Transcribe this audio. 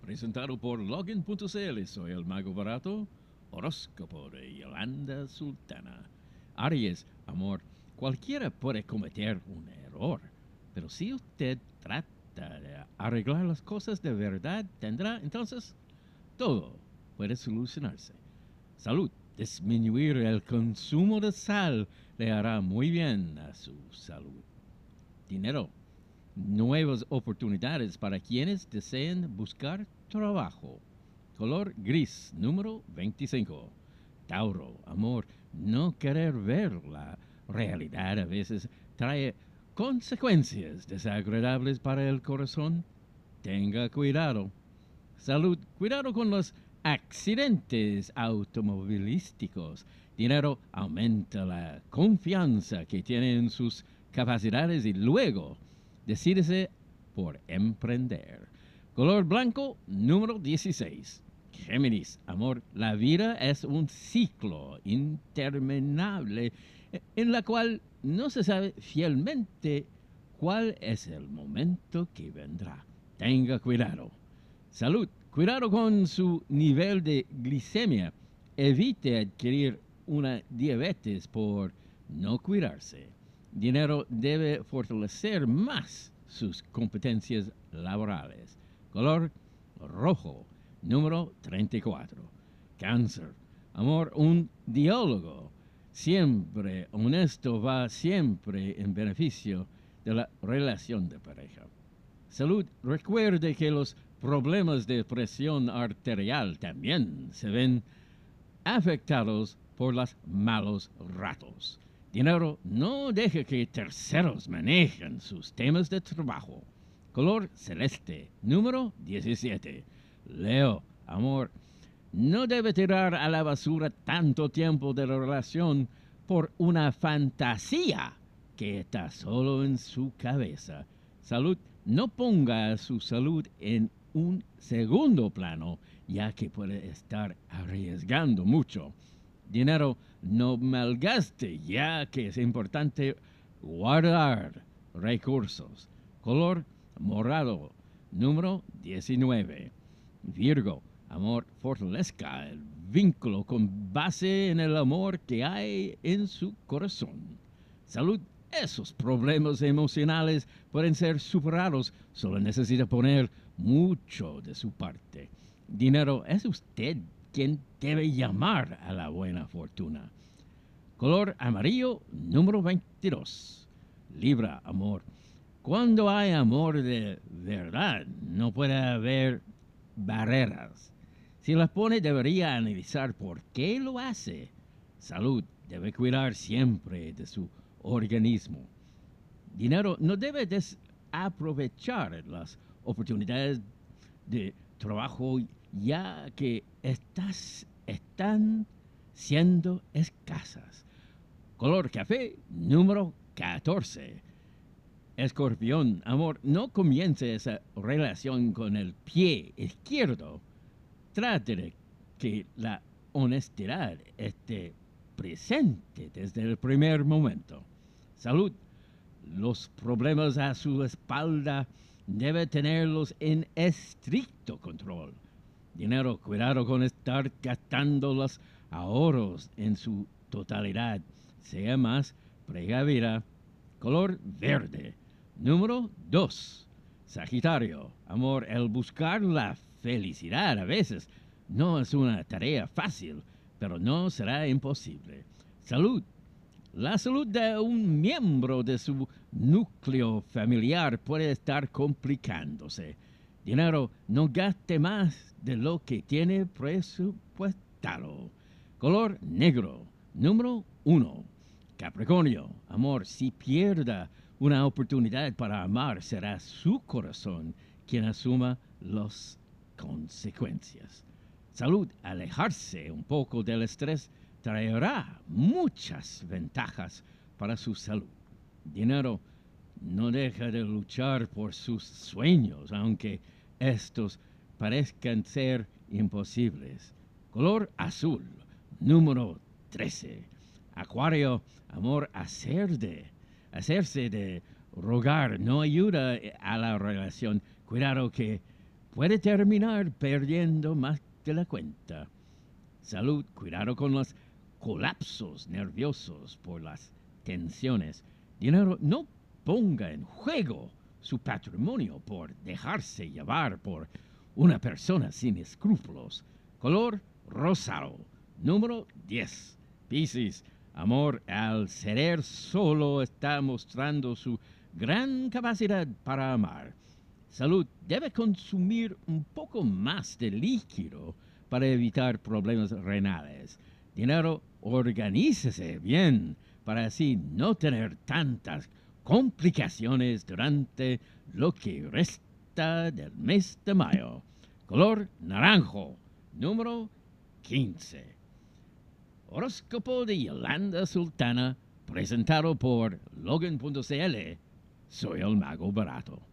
presentado por login.cl. Soy el mago barato, horóscopo de Yolanda Sultana. Aries, amor, cualquiera puede cometer un error, pero si usted trata de arreglar las cosas de verdad, tendrá entonces todo puede solucionarse. Salud, disminuir el consumo de sal le hará muy bien a su salud. Dinero, nuevas oportunidades para quienes deseen buscar trabajo. Color gris, número 25. Tauro, amor, no querer ver la realidad a veces trae consecuencias desagradables para el corazón. Tenga cuidado. Salud, cuidado con los accidentes automovilísticos. Dinero aumenta la confianza que tiene en sus capacidades y luego decídese por emprender. Color blanco número 16. Géminis, amor, la vida es un ciclo interminable en la cual no se sabe fielmente cuál es el momento que vendrá. Tenga cuidado. Salud, cuidado con su nivel de glicemia. Evite adquirir una diabetes por no cuidarse. Dinero debe fortalecer más sus competencias laborales. Color rojo, número 34. Cáncer. Amor, un diálogo siempre honesto va siempre en beneficio de la relación de pareja. Salud. Recuerde que los problemas de presión arterial también se ven afectados por los malos ratos. Dinero, no deje que terceros manejen sus temas de trabajo. Color celeste, número 17. Leo, amor, no debe tirar a la basura tanto tiempo de la relación por una fantasía que está solo en su cabeza. Salud, no ponga su salud en un segundo plano, ya que puede estar arriesgando mucho dinero no malgaste, ya que es importante guardar recursos. Color morado, número 19. Virgo, amor, fortalezca el vínculo con base en el amor que hay en su corazón. Salud, esos problemas emocionales pueden ser superados, solo necesita poner mucho de su parte. Dinero, es usted quien debe llamar a la buena fortuna. Color amarillo número 22. Libra, amor. Cuando hay amor de verdad, no puede haber barreras. Si las pone, debería analizar por qué lo hace. Salud, debe cuidar siempre de su organismo. Dinero, no debe desaprovechar las oportunidades de trabajo ya que estas están siendo escasas. Color café número 14. Escorpión, amor, no comience esa relación con el pie izquierdo. Trate de que la honestidad esté presente desde el primer momento. Salud. Los problemas a su espalda debe tenerlos en estricto control. Dinero, cuidado con estar gastando los ahorros en su totalidad. Sea más pregavida. Color verde. Número 2. Sagitario. Amor, el buscar la felicidad a veces no es una tarea fácil, pero no será imposible. Salud. La salud de un miembro de su núcleo familiar puede estar complicándose. Dinero, no gaste más de lo que tiene presupuestado. Color negro, número uno. Capricornio, amor, si pierda una oportunidad para amar, será su corazón quien asuma las consecuencias. Salud, alejarse un poco del estrés traerá muchas ventajas para su salud. Dinero, no deja de luchar por sus sueños, aunque estos parezcan ser imposibles. Color azul, número 13. Acuario, amor, hacer de, hacerse de rogar no ayuda a la relación. Cuidado que puede terminar perdiendo más de la cuenta. Salud, cuidado con los colapsos nerviosos por las tensiones. Dinero, no ponga en juego su patrimonio por dejarse llevar por una persona sin escrúpulos. Color rosado. Número 10. Piscis. Amor al ser solo está mostrando su gran capacidad para amar. Salud. Debe consumir un poco más de líquido para evitar problemas renales. Dinero. Organícese bien para así no tener tantas complicaciones durante lo que resta del mes de mayo. Color naranjo, número 15. Horóscopo de Yolanda Sultana, presentado por Logan.cl. Soy el mago barato.